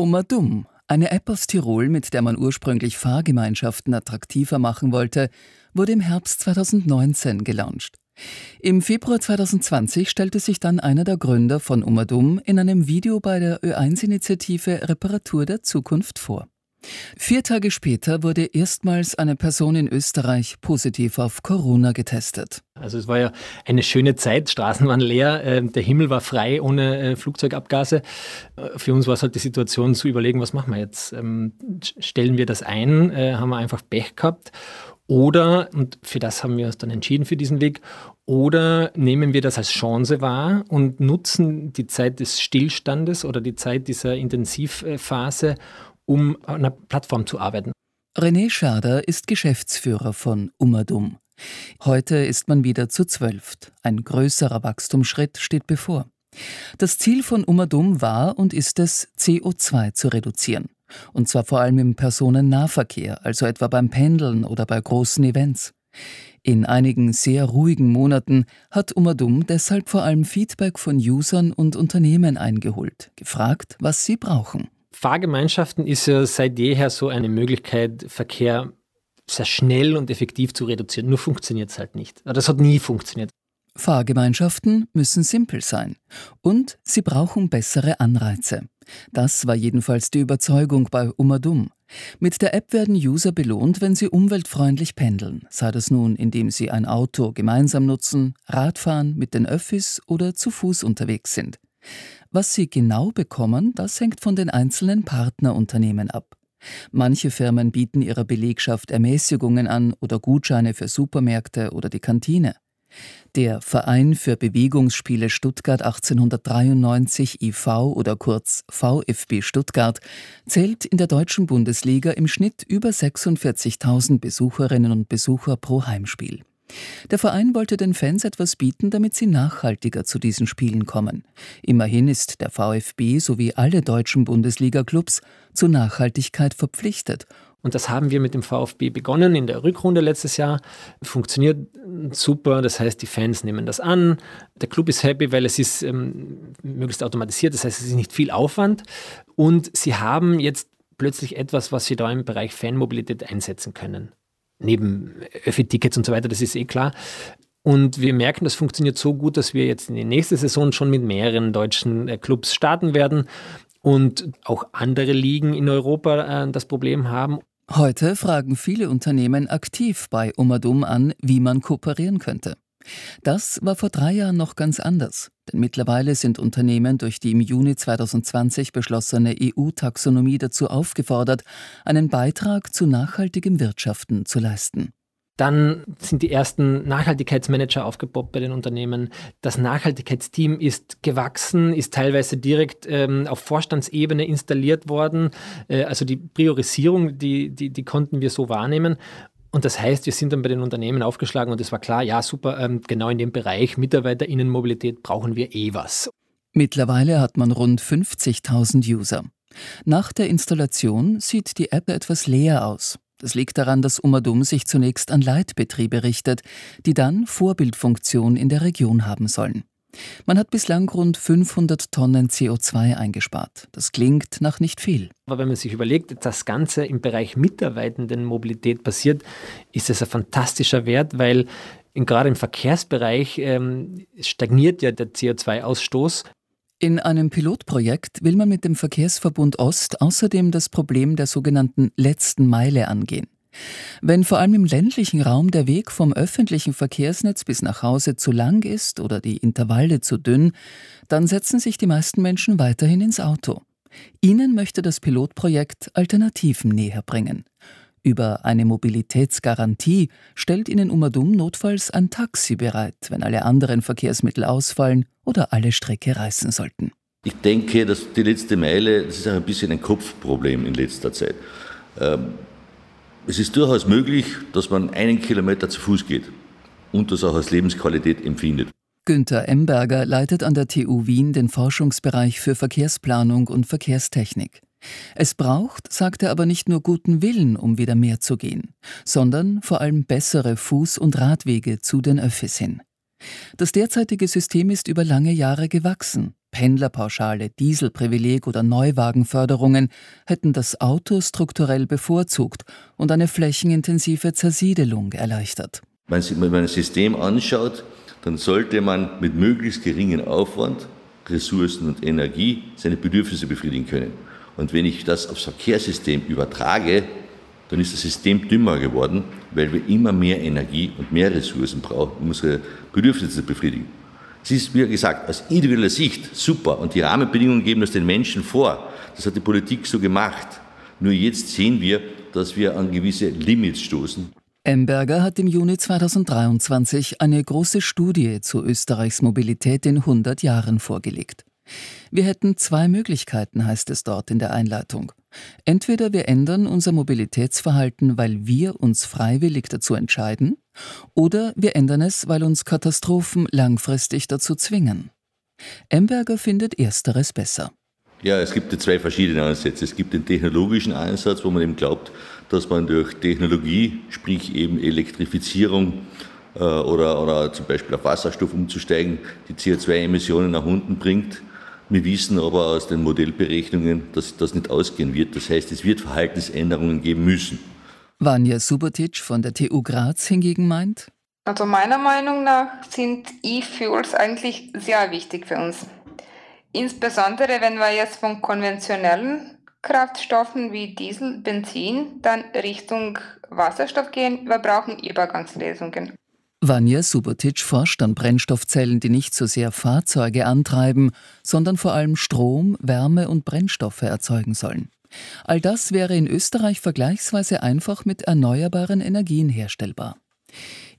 Omadum, eine App aus Tirol, mit der man ursprünglich Fahrgemeinschaften attraktiver machen wollte, wurde im Herbst 2019 gelauncht. Im Februar 2020 stellte sich dann einer der Gründer von Umadum in einem Video bei der Ö1-Initiative Reparatur der Zukunft vor. Vier Tage später wurde erstmals eine Person in Österreich positiv auf Corona getestet. Also es war ja eine schöne Zeit, Straßen waren leer, äh, der Himmel war frei ohne äh, Flugzeugabgase. Äh, für uns war es halt die Situation zu überlegen, was machen wir jetzt? Ähm, stellen wir das ein? Haben wir einfach Pech gehabt? Oder, und für das haben wir uns dann entschieden für diesen Weg, oder nehmen wir das als Chance wahr und nutzen die Zeit des Stillstandes oder die Zeit dieser Intensivphase, um an einer Plattform zu arbeiten. René Schader ist Geschäftsführer von Umadum. Heute ist man wieder zu zwölft. Ein größerer Wachstumsschritt steht bevor. Das Ziel von Umadum war und ist es, CO2 zu reduzieren. Und zwar vor allem im Personennahverkehr, also etwa beim Pendeln oder bei großen Events. In einigen sehr ruhigen Monaten hat Umadum deshalb vor allem Feedback von Usern und Unternehmen eingeholt, gefragt, was sie brauchen. Fahrgemeinschaften ist ja seit jeher so eine Möglichkeit, Verkehr sehr schnell und effektiv zu reduzieren. Nur funktioniert es halt nicht. Das hat nie funktioniert. Fahrgemeinschaften müssen simpel sein und sie brauchen bessere Anreize. Das war jedenfalls die Überzeugung bei Umadum. Mit der App werden User belohnt, wenn sie umweltfreundlich pendeln, sei das nun, indem sie ein Auto gemeinsam nutzen, Radfahren, mit den Öffis oder zu Fuß unterwegs sind. Was sie genau bekommen, das hängt von den einzelnen Partnerunternehmen ab. Manche Firmen bieten ihrer Belegschaft Ermäßigungen an oder Gutscheine für Supermärkte oder die Kantine. Der Verein für Bewegungsspiele Stuttgart 1893 IV oder kurz VfB Stuttgart zählt in der deutschen Bundesliga im Schnitt über 46.000 Besucherinnen und Besucher pro Heimspiel. Der Verein wollte den Fans etwas bieten, damit sie nachhaltiger zu diesen Spielen kommen. Immerhin ist der VfB sowie alle deutschen Bundesliga-Clubs zur Nachhaltigkeit verpflichtet. Und das haben wir mit dem VfB begonnen in der Rückrunde letztes Jahr. Funktioniert super, das heißt, die Fans nehmen das an. Der Club ist happy, weil es ist ähm, möglichst automatisiert, das heißt, es ist nicht viel Aufwand. Und sie haben jetzt plötzlich etwas, was sie da im Bereich Fanmobilität einsetzen können neben Öffi-Tickets und so weiter, das ist eh klar. Und wir merken, das funktioniert so gut, dass wir jetzt in die nächste Saison schon mit mehreren deutschen äh, Clubs starten werden und auch andere Ligen in Europa äh, das Problem haben. Heute fragen viele Unternehmen aktiv bei Umadum an, wie man kooperieren könnte. Das war vor drei Jahren noch ganz anders, denn mittlerweile sind Unternehmen durch die im Juni 2020 beschlossene EU-Taxonomie dazu aufgefordert, einen Beitrag zu nachhaltigem Wirtschaften zu leisten. Dann sind die ersten Nachhaltigkeitsmanager aufgepoppt bei den Unternehmen. Das Nachhaltigkeitsteam ist gewachsen, ist teilweise direkt ähm, auf Vorstandsebene installiert worden. Äh, also die Priorisierung, die, die, die konnten wir so wahrnehmen. Und das heißt, wir sind dann bei den Unternehmen aufgeschlagen und es war klar, ja, super, ähm, genau in dem Bereich Mitarbeiterinnenmobilität brauchen wir eh was. Mittlerweile hat man rund 50.000 User. Nach der Installation sieht die App etwas leer aus. Das liegt daran, dass Umadum sich zunächst an Leitbetriebe richtet, die dann Vorbildfunktion in der Region haben sollen. Man hat bislang rund 500 Tonnen CO2 eingespart. Das klingt nach nicht viel. Aber wenn man sich überlegt, das Ganze im Bereich mitarbeitenden Mobilität passiert, ist es ein fantastischer Wert, weil gerade im Verkehrsbereich ähm, stagniert ja der CO2-Ausstoß. In einem Pilotprojekt will man mit dem Verkehrsverbund Ost außerdem das Problem der sogenannten letzten Meile angehen. Wenn vor allem im ländlichen Raum der Weg vom öffentlichen Verkehrsnetz bis nach Hause zu lang ist oder die Intervalle zu dünn, dann setzen sich die meisten Menschen weiterhin ins Auto. Ihnen möchte das Pilotprojekt Alternativen näher bringen. Über eine Mobilitätsgarantie stellt Ihnen Umadum notfalls ein Taxi bereit, wenn alle anderen Verkehrsmittel ausfallen oder alle Strecke reißen sollten. Ich denke, dass die letzte Meile, das ist auch ein bisschen ein Kopfproblem in letzter Zeit. Ähm, es ist durchaus möglich, dass man einen Kilometer zu Fuß geht und das auch als Lebensqualität empfindet. Günther Emberger leitet an der TU Wien den Forschungsbereich für Verkehrsplanung und Verkehrstechnik. Es braucht, sagt er aber nicht nur guten Willen, um wieder mehr zu gehen, sondern vor allem bessere Fuß- und Radwege zu den Öffis hin. Das derzeitige System ist über lange Jahre gewachsen. Pendlerpauschale, Dieselprivileg oder Neuwagenförderungen hätten das Auto strukturell bevorzugt und eine flächenintensive Zersiedelung erleichtert. Wenn man ein System anschaut, dann sollte man mit möglichst geringem Aufwand, Ressourcen und Energie seine Bedürfnisse befriedigen können. Und wenn ich das aufs Verkehrssystem übertrage, dann ist das System dümmer geworden, weil wir immer mehr Energie und mehr Ressourcen brauchen, um unsere Bedürfnisse zu befriedigen. Es ist, wie gesagt, aus individueller Sicht super und die Rahmenbedingungen geben das den Menschen vor. Das hat die Politik so gemacht. Nur jetzt sehen wir, dass wir an gewisse Limits stoßen. Emberger hat im Juni 2023 eine große Studie zu Österreichs Mobilität in 100 Jahren vorgelegt. Wir hätten zwei Möglichkeiten, heißt es dort in der Einleitung. Entweder wir ändern unser Mobilitätsverhalten, weil wir uns freiwillig dazu entscheiden, oder wir ändern es, weil uns Katastrophen langfristig dazu zwingen. Emberger findet ersteres besser. Ja, es gibt zwei verschiedene Ansätze. Es gibt den technologischen Ansatz, wo man eben glaubt, dass man durch Technologie, sprich eben Elektrifizierung äh, oder, oder zum Beispiel auf Wasserstoff umzusteigen, die CO2-Emissionen nach unten bringt. Wir wissen aber aus den Modellberechnungen, dass das nicht ausgehen wird. Das heißt, es wird Verhaltensänderungen geben müssen. Vanja Subotic von der TU Graz hingegen meint, also meiner Meinung nach sind E-Fuels eigentlich sehr wichtig für uns. Insbesondere wenn wir jetzt von konventionellen Kraftstoffen wie Diesel, Benzin dann Richtung Wasserstoff gehen, wir brauchen Übergangslösungen. Vanja Subotic forscht an Brennstoffzellen, die nicht so sehr Fahrzeuge antreiben, sondern vor allem Strom, Wärme und Brennstoffe erzeugen sollen. All das wäre in Österreich vergleichsweise einfach mit erneuerbaren Energien herstellbar.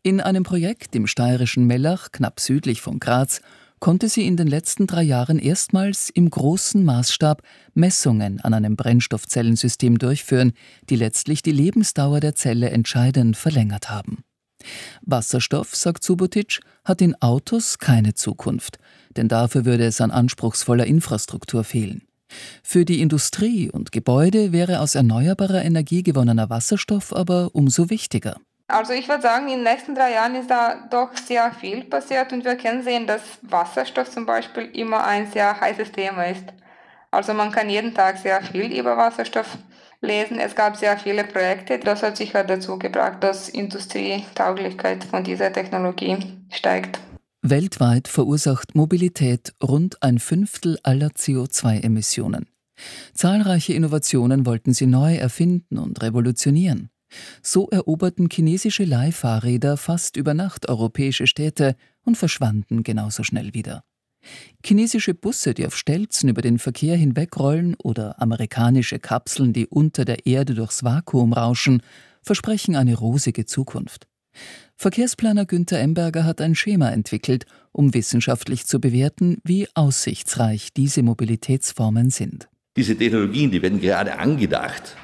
In einem Projekt im steirischen Mellach, knapp südlich von Graz, konnte sie in den letzten drei Jahren erstmals im großen Maßstab Messungen an einem Brennstoffzellensystem durchführen, die letztlich die Lebensdauer der Zelle entscheidend verlängert haben. Wasserstoff, sagt Subotic, hat in Autos keine Zukunft, denn dafür würde es an anspruchsvoller Infrastruktur fehlen. Für die Industrie und Gebäude wäre aus erneuerbarer Energie gewonnener Wasserstoff aber umso wichtiger. Also ich würde sagen, in den nächsten drei Jahren ist da doch sehr viel passiert und wir können sehen, dass Wasserstoff zum Beispiel immer ein sehr heißes Thema ist. Also man kann jeden Tag sehr viel über Wasserstoff lesen. Es gab sehr viele Projekte. Das hat sicher dazu gebracht, dass Industrietauglichkeit von dieser Technologie steigt. Weltweit verursacht Mobilität rund ein Fünftel aller CO2-Emissionen. Zahlreiche Innovationen wollten sie neu erfinden und revolutionieren. So eroberten chinesische Leihfahrräder fast über Nacht europäische Städte und verschwanden genauso schnell wieder. Chinesische Busse, die auf Stelzen über den Verkehr hinwegrollen, oder amerikanische Kapseln, die unter der Erde durchs Vakuum rauschen, versprechen eine rosige Zukunft. Verkehrsplaner Günther Emberger hat ein Schema entwickelt, um wissenschaftlich zu bewerten, wie aussichtsreich diese Mobilitätsformen sind. Diese Technologien, die werden gerade angedacht.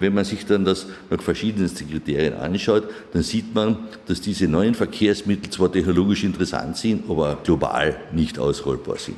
Wenn man sich dann das nach verschiedensten Kriterien anschaut, dann sieht man, dass diese neuen Verkehrsmittel zwar technologisch interessant sind, aber global nicht ausrollbar sind.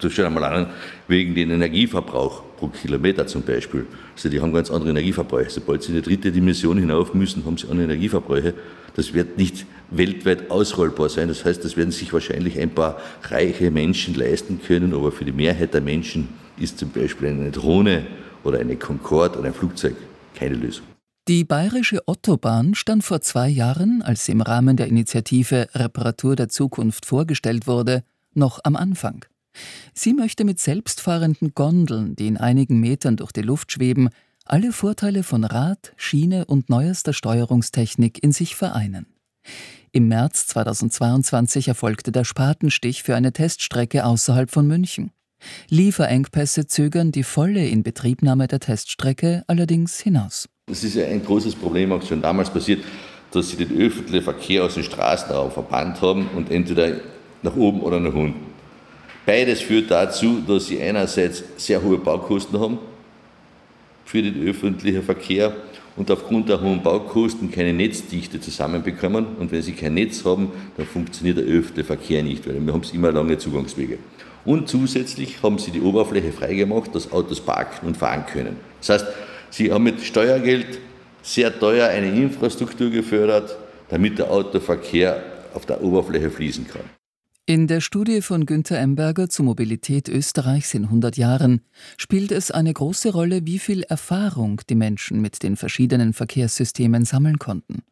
Das schaut einmal an, wegen den Energieverbrauch pro Kilometer zum Beispiel. Also die haben ganz andere Energieverbräuche. Sobald sie in die dritte Dimension hinauf müssen, haben sie andere Energieverbräuche. Das wird nicht weltweit ausrollbar sein. Das heißt, das werden sich wahrscheinlich ein paar reiche Menschen leisten können, aber für die Mehrheit der Menschen ist zum Beispiel eine Drohne oder eine Concorde oder ein Flugzeug keine Lösung. Die bayerische Ottobahn stand vor zwei Jahren, als sie im Rahmen der Initiative Reparatur der Zukunft vorgestellt wurde, noch am Anfang. Sie möchte mit selbstfahrenden Gondeln, die in einigen Metern durch die Luft schweben, alle Vorteile von Rad, Schiene und neuester Steuerungstechnik in sich vereinen. Im März 2022 erfolgte der Spatenstich für eine Teststrecke außerhalb von München. Lieferengpässe zögern die volle Inbetriebnahme der Teststrecke allerdings hinaus. Es ist ja ein großes Problem auch schon damals passiert, dass sie den öffentlichen Verkehr aus dem Straßenraum verbannt haben und entweder nach oben oder nach unten. Beides führt dazu, dass sie einerseits sehr hohe Baukosten haben für den öffentlichen Verkehr und aufgrund der hohen Baukosten keine Netzdichte zusammenbekommen. Und wenn sie kein Netz haben, dann funktioniert der öffentliche Verkehr nicht, weil wir haben immer lange Zugangswege. Und zusätzlich haben sie die Oberfläche freigemacht, dass Autos parken und fahren können. Das heißt, sie haben mit Steuergeld sehr teuer eine Infrastruktur gefördert, damit der Autoverkehr auf der Oberfläche fließen kann. In der Studie von Günter Emberger zur Mobilität Österreichs in 100 Jahren spielt es eine große Rolle, wie viel Erfahrung die Menschen mit den verschiedenen Verkehrssystemen sammeln konnten.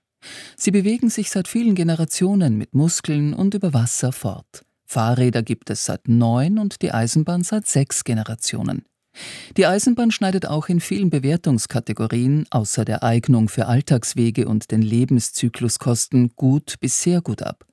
Sie bewegen sich seit vielen Generationen mit Muskeln und über Wasser fort. Fahrräder gibt es seit neun und die Eisenbahn seit sechs Generationen. Die Eisenbahn schneidet auch in vielen Bewertungskategorien außer der Eignung für Alltagswege und den Lebenszykluskosten gut bis sehr gut ab.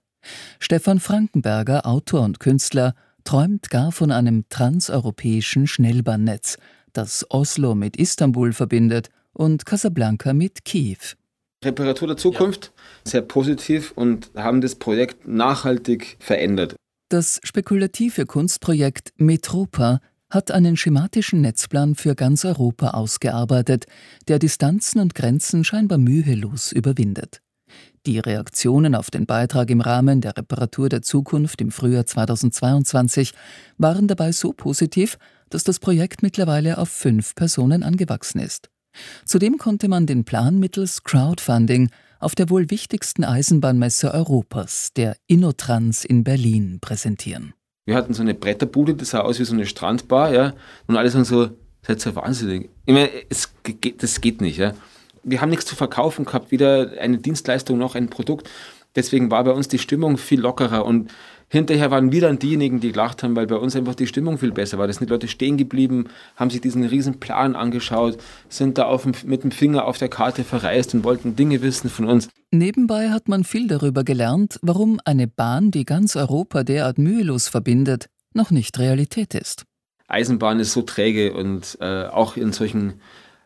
Stefan Frankenberger, Autor und Künstler, träumt gar von einem transeuropäischen Schnellbahnnetz, das Oslo mit Istanbul verbindet und Casablanca mit Kiew. Reparatur der Zukunft, ja. sehr positiv und haben das Projekt nachhaltig verändert. Das spekulative Kunstprojekt Metropa hat einen schematischen Netzplan für ganz Europa ausgearbeitet, der Distanzen und Grenzen scheinbar mühelos überwindet. Die Reaktionen auf den Beitrag im Rahmen der Reparatur der Zukunft im Frühjahr 2022 waren dabei so positiv, dass das Projekt mittlerweile auf fünf Personen angewachsen ist. Zudem konnte man den Plan mittels Crowdfunding auf der wohl wichtigsten Eisenbahnmesse Europas, der Innotrans in Berlin, präsentieren. Wir hatten so eine Bretterbude, das sah aus wie so eine Strandbar, ja, und alle sagen so, seid ihr wahnsinnig. Ich meine, es, das geht nicht, ja wir haben nichts zu verkaufen gehabt, weder eine Dienstleistung noch ein Produkt. Deswegen war bei uns die Stimmung viel lockerer und hinterher waren wir dann diejenigen, die gelacht haben, weil bei uns einfach die Stimmung viel besser war. Da sind die Leute stehen geblieben, haben sich diesen riesen Plan angeschaut, sind da auf, mit dem Finger auf der Karte verreist und wollten Dinge wissen von uns. Nebenbei hat man viel darüber gelernt, warum eine Bahn, die ganz Europa derart mühelos verbindet, noch nicht Realität ist. Eisenbahn ist so träge und äh, auch in solchen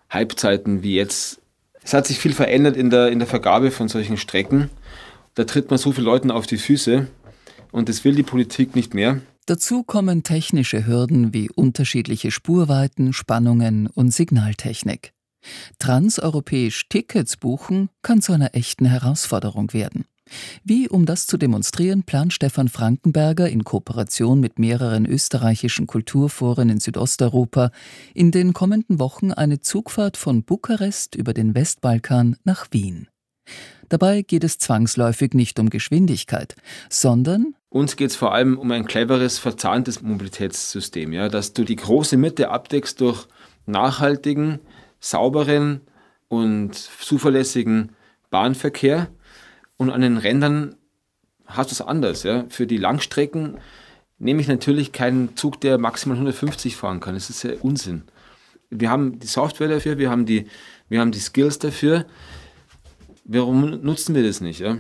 Halbzeiten wie jetzt es hat sich viel verändert in der, in der Vergabe von solchen Strecken. Da tritt man so vielen Leuten auf die Füße und das will die Politik nicht mehr. Dazu kommen technische Hürden wie unterschiedliche Spurweiten, Spannungen und Signaltechnik. Transeuropäisch Tickets buchen kann zu einer echten Herausforderung werden. Wie, um das zu demonstrieren, plant Stefan Frankenberger in Kooperation mit mehreren österreichischen Kulturforen in Südosteuropa in den kommenden Wochen eine Zugfahrt von Bukarest über den Westbalkan nach Wien. Dabei geht es zwangsläufig nicht um Geschwindigkeit, sondern uns geht es vor allem um ein cleveres, verzahntes Mobilitätssystem, ja, dass du die große Mitte abdeckst durch nachhaltigen, sauberen und zuverlässigen Bahnverkehr und an den Rändern hast du es anders. Ja? Für die Langstrecken nehme ich natürlich keinen Zug, der maximal 150 fahren kann. Das ist ja Unsinn. Wir haben die Software dafür, wir haben die, wir haben die Skills dafür. Warum nutzen wir das nicht? Ja?